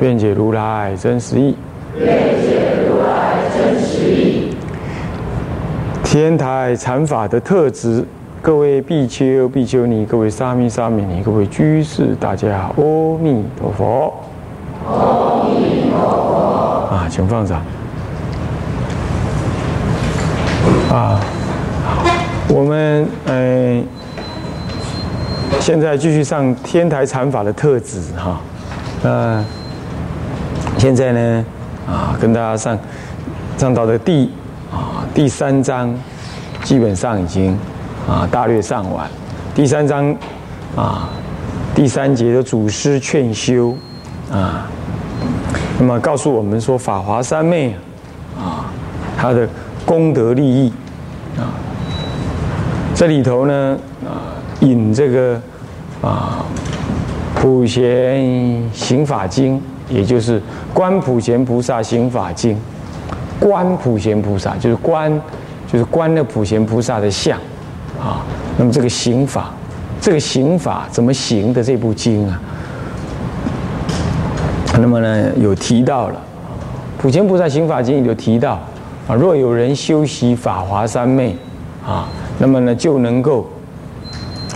愿解如来真实义。愿解如来真实义。天台禅法的特质，各位比丘、比丘尼，各位沙弥、沙弥尼，各位居士，大家阿弥陀佛。阿弥陀佛。啊，请放掌。啊，我们嗯，现在继续上天台禅法的特质哈。嗯现在呢，啊，跟大家上上到的第啊。第三章基本上已经啊大略上完。第三章啊第三节的祖师劝修啊，那么告诉我们说法华三昧啊，它的功德利益啊，这里头呢啊引这个啊普贤行法经，也就是观普贤菩萨行法经。观普贤菩萨就是观，就是观那普贤菩萨的相，啊，那么这个行法，这个行法怎么行的这部经啊？那么呢有提到了，普贤菩萨行法经有提到啊，若有人修习法华三昧啊，那么呢就能够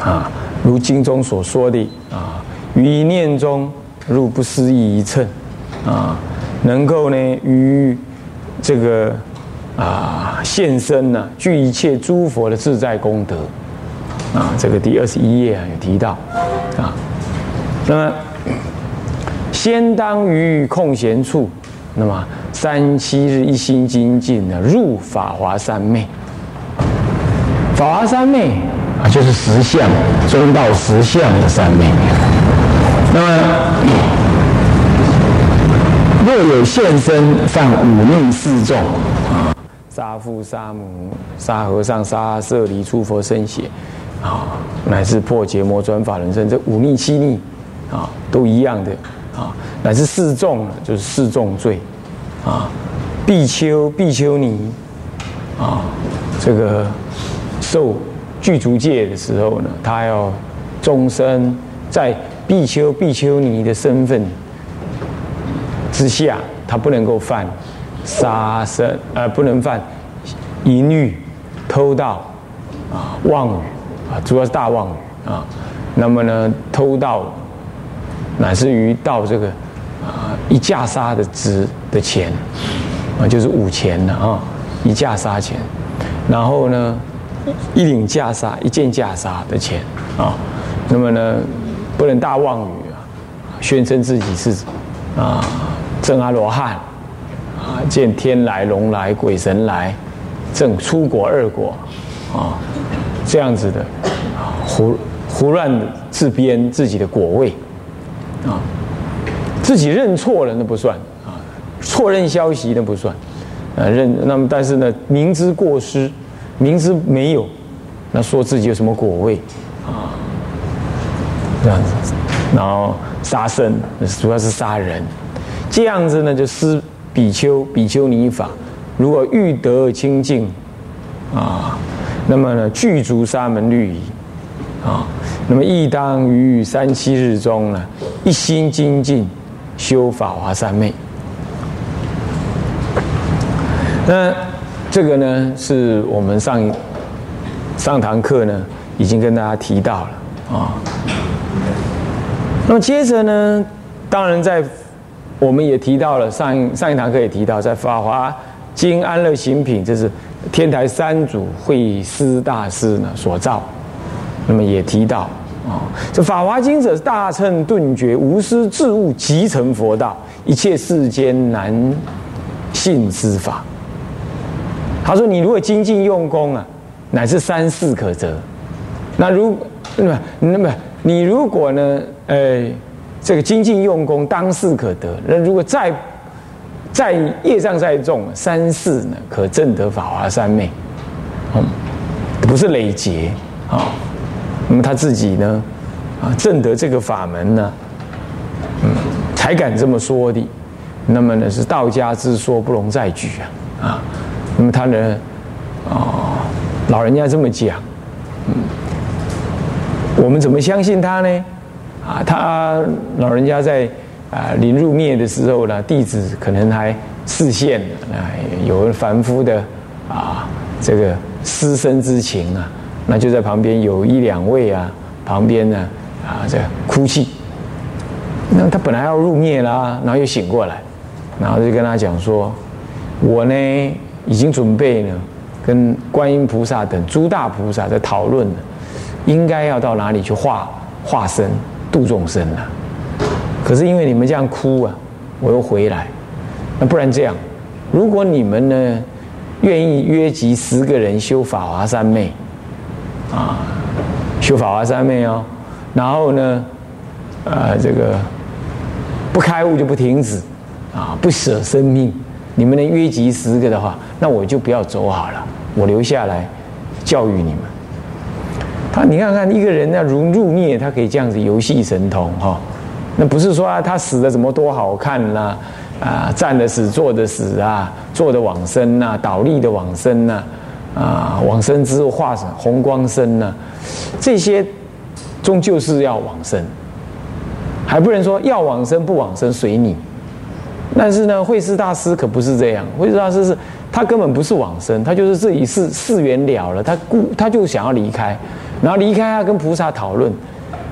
啊，如经中所说的啊，于一念中入不思议一乘啊，能够呢于这个啊，现身呢，具一切诸佛的自在功德啊，这个第二十一页啊有提到啊。那么，先当于空闲处，那么三七日一心精进呢，入法华三昧。法华三昧啊，就是实相中道实相的三昧。那么。若有现身犯五逆四众啊，杀父杀母杀和尚杀舍离出佛身血啊，乃至破结魔转法轮身，这五逆七逆啊，都一样的啊，乃至四众就是四重罪啊，比丘比丘尼啊，这个受具足戒的时候呢，他要终身在比丘比丘尼的身份。之下，他不能够犯杀生，呃，不能犯淫欲、偷盗啊、妄语啊，主要是大妄语啊。那么呢，偷盗乃至于盗这个啊一架杀的值的钱啊，就是五钱的啊，一架杀钱。然后呢，一领架杀、一件架杀的钱啊。那么呢，不能大妄语啊，宣称自己是啊。正阿罗汉啊，见天来龙来鬼神来，正出国二国啊，这样子的胡胡乱自编自己的果位啊，自己认错了那不算啊，错认消息那不算啊，认那么但是呢，明知过失，明知没有，那说自己有什么果位啊，这样子，然后杀生主要是杀人。这样子呢，就施比丘、比丘尼法。如果欲得清净，啊，那么呢，具足沙门律仪，啊，那么亦当于三七日中呢，一心精进修法华三昧。那这个呢，是我们上上堂课呢，已经跟大家提到了啊。那么接着呢，当然在。我们也提到了上上一堂课也提到，在《法华经安乐行品》，这是天台三祖慧思大师呢所造。那么也提到啊，这《法华经》者大乘顿觉无私自悟即成佛道，一切世间难信之法。他说：“你如果精进用功啊，乃至三世可得。那如那么那么你如果呢，呃。”这个精进用功，当世可得。那如果再在业障再重，三世呢可证得法华三昧，嗯，不是累劫啊。那么他自己呢，啊，证得这个法门呢，嗯，才敢这么说的。那么呢，是道家之说，不容再举啊，啊。那么他呢，啊，老人家这么讲，嗯，我们怎么相信他呢？啊，他老人家在啊临入灭的时候呢，弟子可能还视线啊，有凡夫的啊这个师生之情啊。那就在旁边有一两位啊，旁边呢啊在哭泣。那他本来要入灭啦，然后又醒过来，然后就跟他讲说：“我呢已经准备呢，跟观音菩萨等诸大菩萨在讨论了，应该要到哪里去化化身度众生了。可是因为你们这样哭啊，我又回来。那不然这样，如果你们呢愿意约集十个人修法华三昧。”啊，修法华三昧哦，然后呢，呃，这个不开悟就不停止，啊，不舍生命。你们能约集十个的话，那我就不要走好了，我留下来教育你们。他，你看看一个人呢如入灭，他可以这样子游戏神通哈，那不是说他死的怎么多好看呢，啊，站的死，坐的死啊，坐的往生呐，倒立的往生呐。啊，往生之后化成红光身呢？这些终究是要往生，还不能说要往生不往生随你。但是呢，慧师大师可不是这样。慧师大师是他根本不是往生，他就是这一世世缘了了，他故他就想要离开，然后离开他跟菩萨讨论。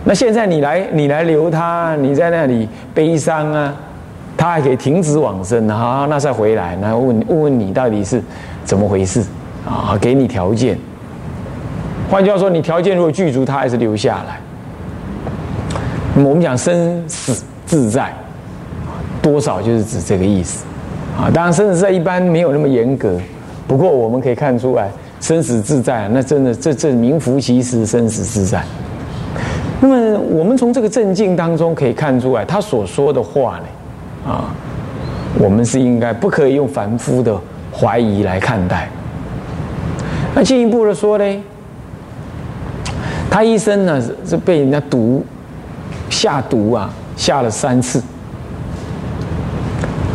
那现在你来你来留他，你在那里悲伤啊，他还可以停止往生啊，那再回来，然后问问问你到底是怎么回事？啊，给你条件。换句话说，你条件如果具足，他还是留下来。那么我们讲生死自在，多少就是指这个意思。啊，当然生死自在一般没有那么严格，不过我们可以看出来，生死自在，那真的这这名副其实生死自在。那么我们从这个正境当中可以看出来，他所说的话呢，啊，我们是应该不可以用凡夫的怀疑来看待。那进一步的说呢，他一生呢是被人家毒下毒啊，下了三次。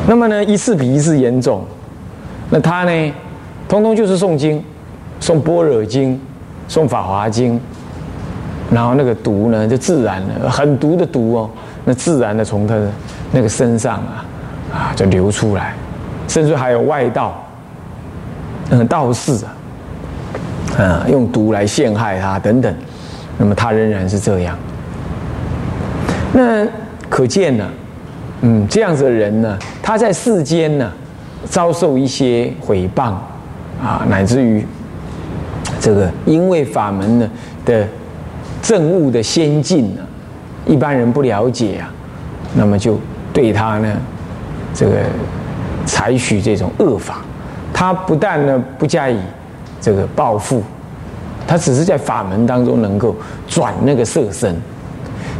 那么呢，一次比一次严重。那他呢，通通就是诵经，诵般若经，诵法华经，然后那个毒呢就自然的很毒的毒哦，那自然的从他的那个身上啊啊就流出来，甚至还有外道，嗯道士啊。啊，用毒来陷害他等等，那么他仍然是这样。那可见呢，嗯，这样子的人呢，他在世间呢，遭受一些毁谤啊，乃至于这个因为法门呢的政务的先进呢，一般人不了解啊，那么就对他呢，这个采取这种恶法，他不但呢不加以。这个报复，他只是在法门当中能够转那个色身，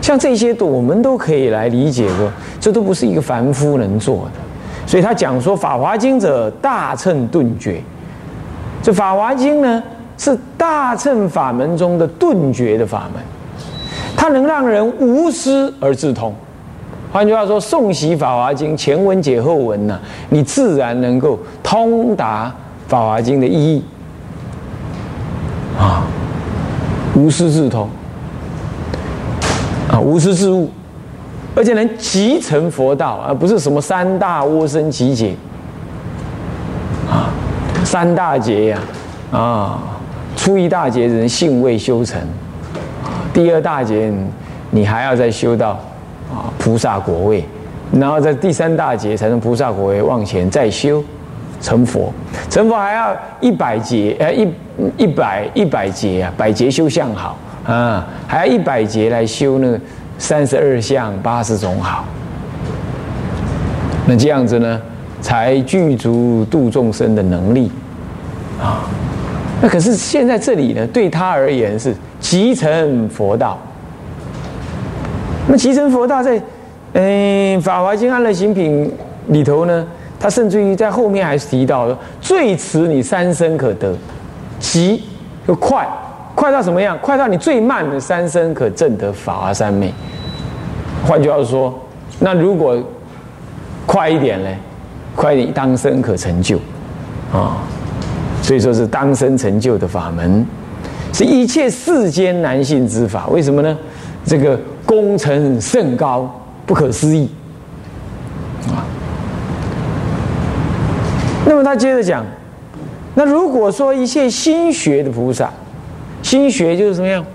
像这些都我们都可以来理解说，这都不是一个凡夫能做的。所以他讲说《法华经》者大乘顿觉，这《法华经》呢是大乘法门中的顿觉的法门，它能让人无师而自通。换句话说，诵习《法华经》前文解后文呢，你自然能够通达《法华经》的意义。啊，无师自通，啊，无师自悟，而且能集成佛道，而不是什么三大窝生集解。啊，三大劫呀，啊，初一大劫人性未修成，第二大劫你还要再修到啊菩萨果位，然后在第三大劫才能菩萨果位往前再修。成佛，成佛还要一百劫，呃，一一百一百劫啊，百劫修相好啊，还要一百劫来修那个三十二相八十种好。那这样子呢，才具足度众生的能力啊。那可是现在这里呢，对他而言是集成佛道。那集成佛道在嗯《法华经安乐行品》里头呢？他甚至于在后面还提到最迟你三生可得，急就快，快到什么样？快到你最慢的三生可证得法华三昧。换句话说，那如果快一点呢？快一点当生可成就啊！所以说是当生成就的法门，是一切世间难信之法。为什么呢？这个功成甚高，不可思议啊！那么他接着讲，那如果说一切心学的菩萨，心学就是什么样？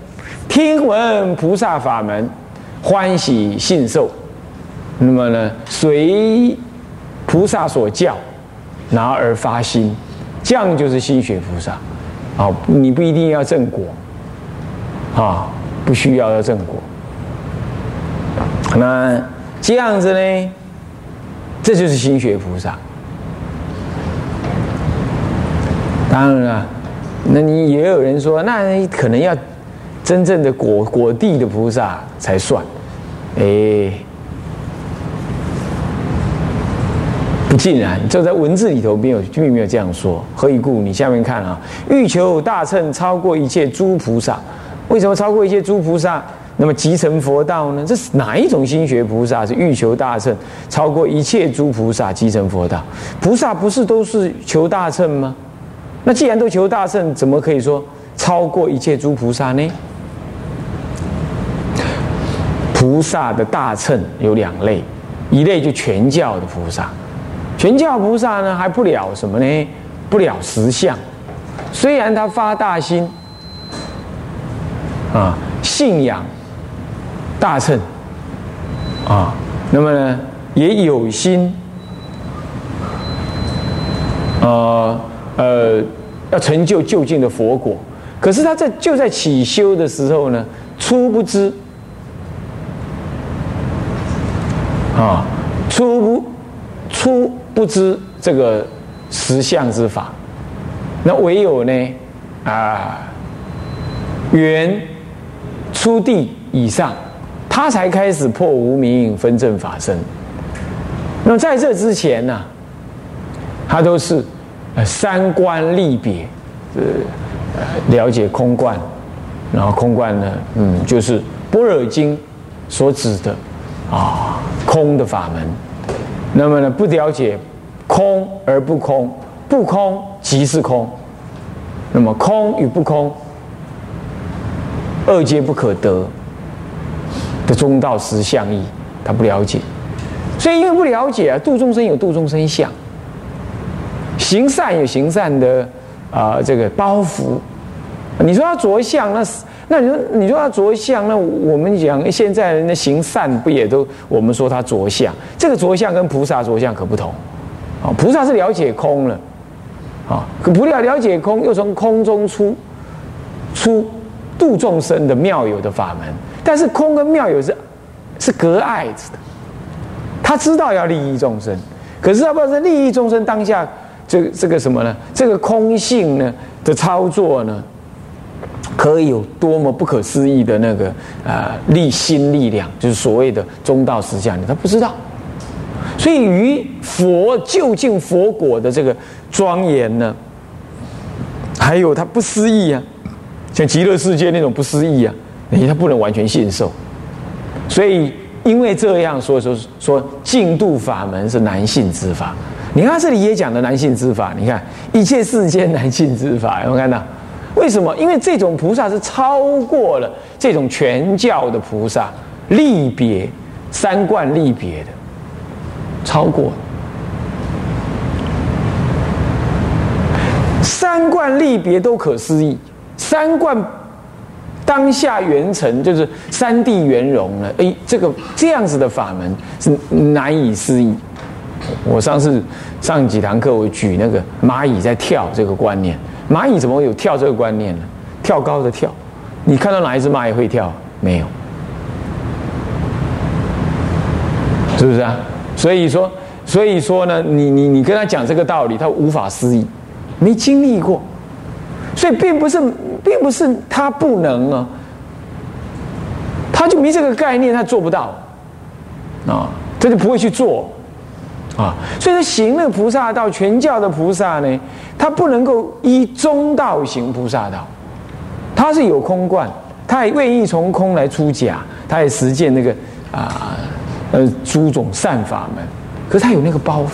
听闻菩萨法门，欢喜信受，那么呢，随菩萨所教，然而发心，这样就是心学菩萨。啊，你不一定要正果，啊，不需要要正果。那这样子呢，这就是心学菩萨。当然了，那你也有人说，那可能要真正的果果地的菩萨才算，哎，竟然，就在文字里头没有，并没有这样说。何以故？你下面看啊，欲求大乘超过一切诸菩萨，为什么超过一切诸菩萨？那么集成佛道呢？这是哪一种心学菩萨是欲求大乘超过一切诸菩萨集成佛道？菩萨不是都是求大乘吗？那既然都求大乘，怎么可以说超过一切诸菩萨呢？菩萨的大乘有两类，一类就全教的菩萨，全教菩萨呢还不了什么呢？不了实相，虽然他发大心啊，信仰大乘啊，那么呢也有心，呃。呃，要成就就近的佛果，可是他在就在起修的时候呢，初不知啊，初不初不知这个实相之法，那唯有呢啊，缘初地以上，他才开始破无明分正法身。那么在这之前呢，他都是。三观立别，呃，了解空观，然后空观呢，嗯，就是般若经所指的啊空的法门。那么呢，不了解空而不空，不空即是空。那么空与不空，二皆不可得的中道实相义，他不了解。所以因为不了解啊，度众生有度众生相。行善有行善的啊，这个包袱。你说他着相，那是那你说你说他着相，那我们讲现在人的行善不也都我们说他着相？这个着相跟菩萨着相可不同啊。菩萨是了解空了啊，可不了了解空，又从空中出出度众生的妙有的法门。但是空跟妙有是是隔碍着的，他知道要利益众生，可是他不知道是利益众生当下。这这个什么呢？这个空性呢的操作呢，可以有多么不可思议的那个啊力心力量，就是所谓的中道实相，他不知道。所以于佛究竟佛果的这个庄严呢，还有他不思议啊，像极乐世界那种不思议啊，哎，他不能完全信受。所以因为这样，所以说说净度法门是难信之法。你看这里也讲的男性之法，你看一切世间男性之法，有没有看到？为什么？因为这种菩萨是超过了这种全教的菩萨，立别三观立别的，超过三观立别都可思议，三观当下圆成就是三地圆融了。哎，这个这样子的法门是难以思议。我上次上几堂课，我举那个蚂蚁在跳这个观念。蚂蚁怎么会有跳这个观念呢？跳高的跳，你看到哪一只蚂蚁会跳？没有，是不是啊？所以说，所以说呢，你你你跟他讲这个道理，他无法思议，没经历过，所以并不是，并不是他不能啊，他就没这个概念，他做不到啊，他就不会去做。啊。所以说，行那个菩萨道，全教的菩萨呢，他不能够依中道行菩萨道，他是有空观，他也愿意从空来出假，他也实践那个啊呃诸种善法门，可是他有那个包袱。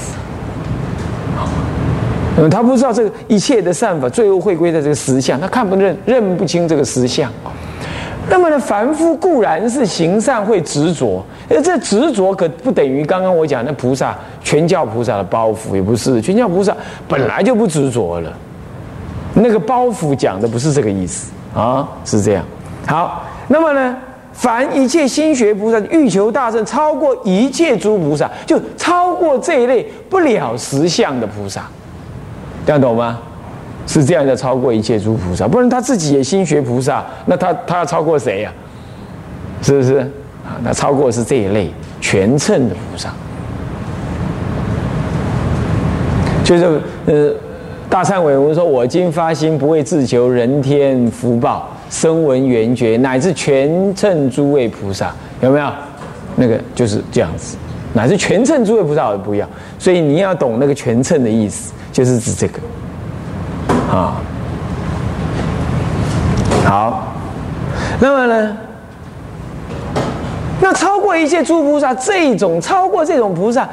嗯，他不知道这个一切的善法，最后会归在这个实相，他看不认认不清这个实相。那么呢，凡夫固然是行善会执着，而这执着可不等于刚刚我讲那菩萨全教菩萨的包袱，也不是全教菩萨本来就不执着了。那个包袱讲的不是这个意思啊，是这样。好，那么呢，凡一切心学菩萨欲求大圣，超过一切诸菩萨，就超过这一类不了实相的菩萨。这样懂吗？是这样的，超过一切诸菩萨，不然他自己也心学菩萨，那他他要超过谁呀？是不是啊？那超过是这一类全称的菩萨，就是呃，大忏悔文说：“我今发心，不为自求人天福报、声闻缘觉，乃至全称诸位菩萨，有没有？那个就是这样子，乃至全称诸位菩萨也不一样，所以你要懂那个全称的意思。”就是指这个，啊，好，那么呢，那超过一切诸菩萨，这种超过这种菩萨，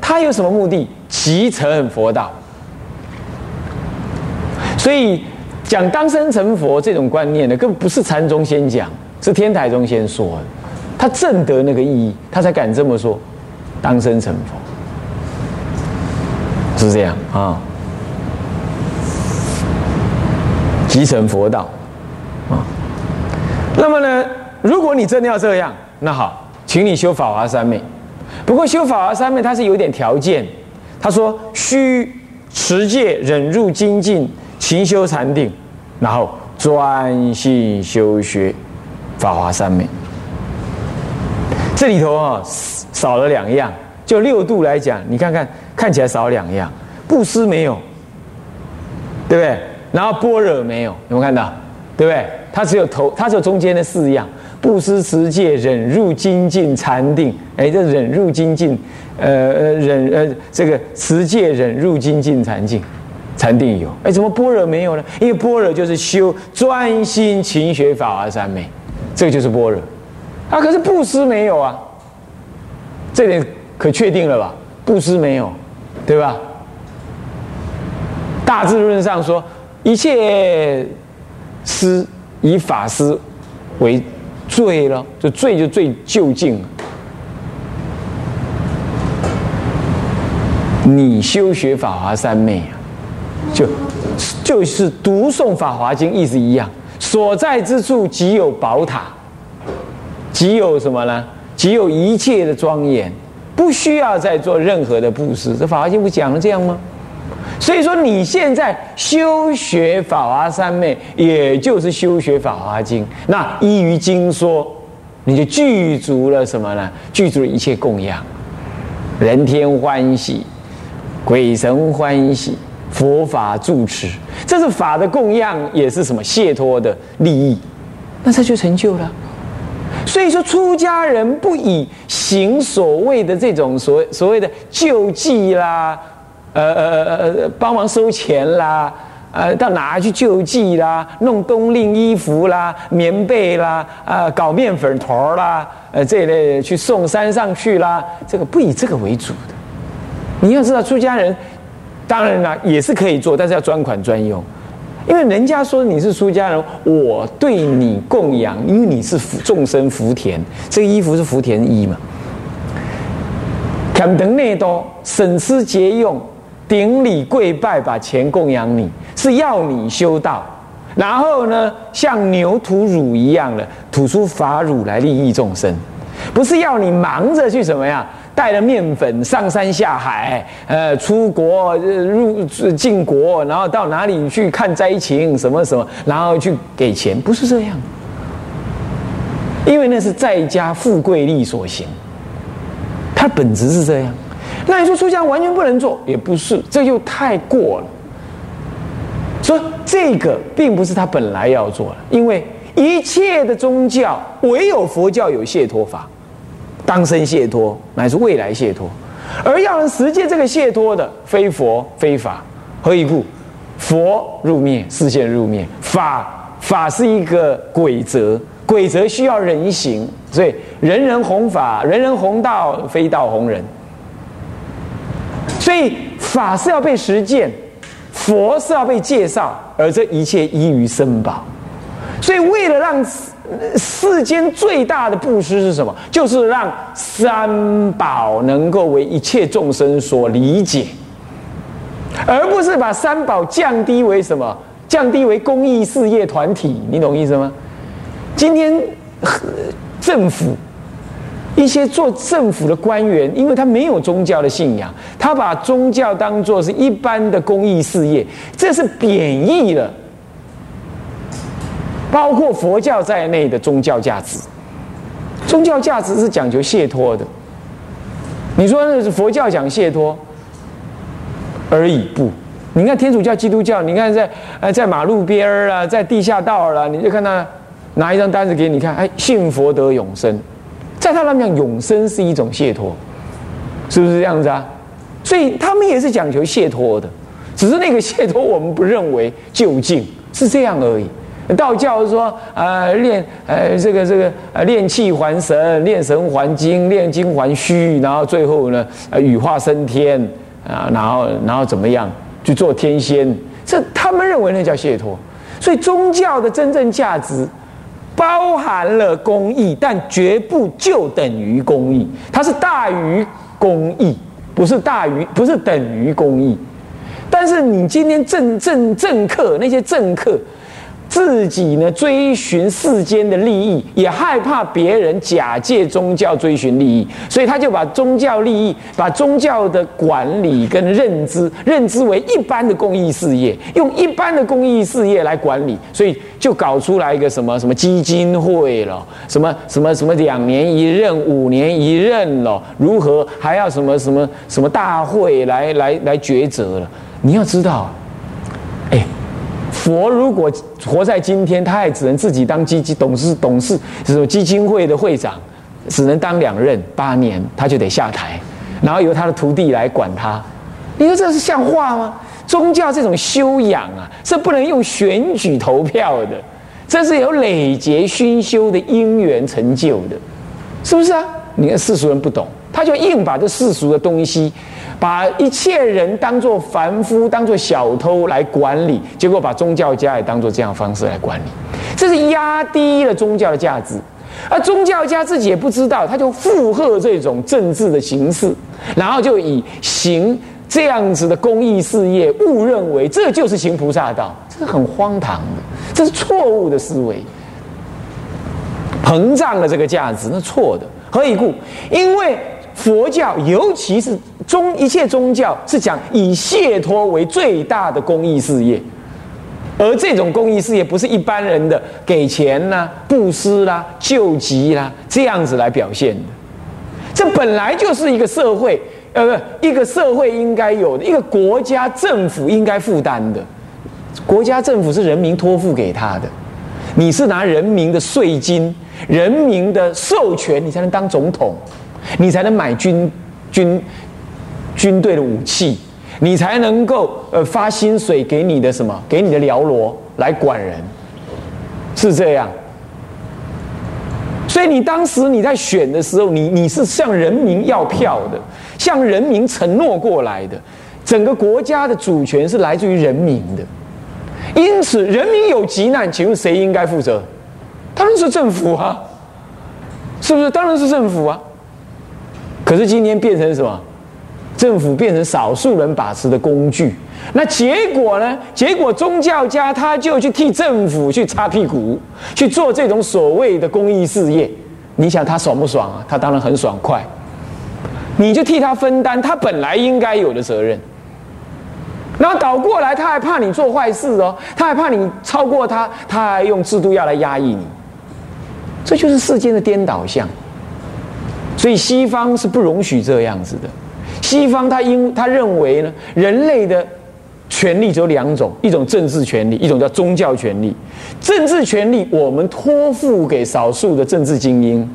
他有什么目的？集成佛道。所以讲当生成佛这种观念呢，根本不是禅宗先讲，是天台宗先说的，他正得那个意义，他才敢这么说，当生成佛。是这样啊，集成佛道啊。那么呢，如果你真的要这样，那好，请你修法华三昧。不过修法华三昧它是有点条件，他说需持戒、忍辱、精进、勤修禅定，然后专心修学法华三昧。这里头啊少了两样，就六度来讲，你看看。看起来少两样，布施没有，对不对？然后般若没有，有没有看到？对不对？它只有头，它只有中间的四样：布施、持戒、忍辱、精进、禅定。哎，这忍辱、精进，呃呃，忍呃，这个持戒、忍辱、精进、禅定，禅定有。哎，怎么般若没有呢？因为般若就是修专心勤学法华三昧，这个就是般若。啊，可是布施没有啊，这点可确定了吧？布施没有。对吧？大智论上说，一切施以法施为最了，就最就最就近。你修学法华三昧啊，就就是读诵法华经，意思一样。所在之处即有宝塔，即有什么呢？即有一切的庄严。不需要再做任何的布施，这《法华经》不讲了这样吗？所以说，你现在修学法华三昧，也就是修学《法华经》，那依于经说，你就具足了什么呢？具足了一切供养，人天欢喜，鬼神欢喜，佛法住持，这是法的供养，也是什么解脱的利益，那这就成就了。所以说，出家人不以行所谓的这种所所谓的救济啦，呃呃呃呃，帮忙收钱啦，呃，到哪去救济啦，弄冬令衣服啦、棉被啦，啊，搞面粉团啦，呃，这一类去送山上去啦，这个不以这个为主的。你要知道，出家人当然啦也是可以做，但是要专款专用。因为人家说你是出家人，我对你供养，因为你是福众生福田，这个衣服是福田衣嘛。肯等内多省吃俭用，顶礼跪拜，把钱供养你，是要你修道，然后呢，像牛吐乳一样的吐出法乳来利益众生，不是要你忙着去什么呀？带了面粉上山下海，呃，出国入进国，然后到哪里去看灾情什么什么，然后去给钱，不是这样。因为那是在家富贵利所行，它本质是这样。那你说出家完全不能做，也不是，这又太过了。所以这个并不是他本来要做的，因为一切的宗教唯有佛教有解脱法。当生解脱乃是未来解脱，而要能实践这个解脱的，非佛非法，何以故？佛入灭，视线入灭；法法是一个规则，规则需要人行，所以人人弘法，人人弘道，非道弘人。所以法是要被实践，佛是要被介绍，而这一切依于生宝。所以为了让世间最大的布施是什么？就是让三宝能够为一切众生所理解。而不是把三宝降低为什么？降低为公益事业团体，你懂意思吗？今天政府一些做政府的官员，因为他没有宗教的信仰，他把宗教当做是一般的公益事业，这是贬义了。包括佛教在内的宗教价值，宗教价值是讲究解脱的。你说那是佛教讲解脱？而已不，你看天主教、基督教，你看在呃在马路边儿啊，在地下道啦，你就看他拿一张单子给你看，哎，信佛得永生，在他那讲，永生是一种解脱，是不是这样子啊？所以他们也是讲求解脱的，只是那个解脱我们不认为究竟是这样而已。道教说呃练呃这个这个呃练气还神，练神还精，练精还虚，然后最后呢呃羽化升天。啊，然后，然后怎么样去做天仙？这他们认为那叫解脱。所以宗教的真正价值包含了公益，但绝不就等于公益。它是大于公益，不是大于，不是等于公益。但是你今天政政政客那些政客。自己呢追寻世间的利益，也害怕别人假借宗教追寻利益，所以他就把宗教利益、把宗教的管理跟认知认知为一般的公益事业，用一般的公益事业来管理，所以就搞出来一个什么什么基金会了，什么什么什么两年一任、五年一任了，如何还要什么什么什么大会来来来抉择了？你要知道。哎佛如果活在今天，他也只能自己当基金董事、董事什么基金会的会长，只能当两任八年，他就得下台，然后由他的徒弟来管他。你说这是像话吗？宗教这种修养啊，是不能用选举投票的，这是有累劫熏修的因缘成就的，是不是啊？你看世俗人不懂，他就硬把这世俗的东西。把一切人当做凡夫，当做小偷来管理，结果把宗教家也当做这样方式来管理，这是压低了宗教的价值。而宗教家自己也不知道，他就附和这种政治的形式，然后就以行这样子的公益事业，误认为这就是行菩萨道，这是很荒唐的，这是错误的思维，膨胀了这个价值，那错的。何以故？因为。佛教，尤其是宗一切宗教，是讲以解脱为最大的公益事业，而这种公益事业不是一般人的给钱啦、布施啦、救急啦这样子来表现的。这本来就是一个社会，呃，不一个社会应该有的，一个国家政府应该负担的。国家政府是人民托付给他的，你是拿人民的税金、人民的授权，你才能当总统。你才能买军军军队的武器，你才能够呃发薪水给你的什么？给你的辽罗来管人，是这样。所以你当时你在选的时候，你你是向人民要票的，向人民承诺过来的，整个国家的主权是来自于人民的。因此，人民有急难，请问谁应该负责？当然是政府啊，是不是？当然是政府啊。可是今天变成什么？政府变成少数人把持的工具。那结果呢？结果宗教家他就去替政府去擦屁股，去做这种所谓的公益事业。你想他爽不爽啊？他当然很爽快。你就替他分担他本来应该有的责任。然后倒过来，他还怕你做坏事哦，他还怕你超过他，他还用制度要来压抑你。这就是世间的颠倒相。所以西方是不容许这样子的。西方他因他认为呢，人类的权利只有两种，一种政治权利，一种叫宗教权利。政治权利我们托付给少数的政治精英，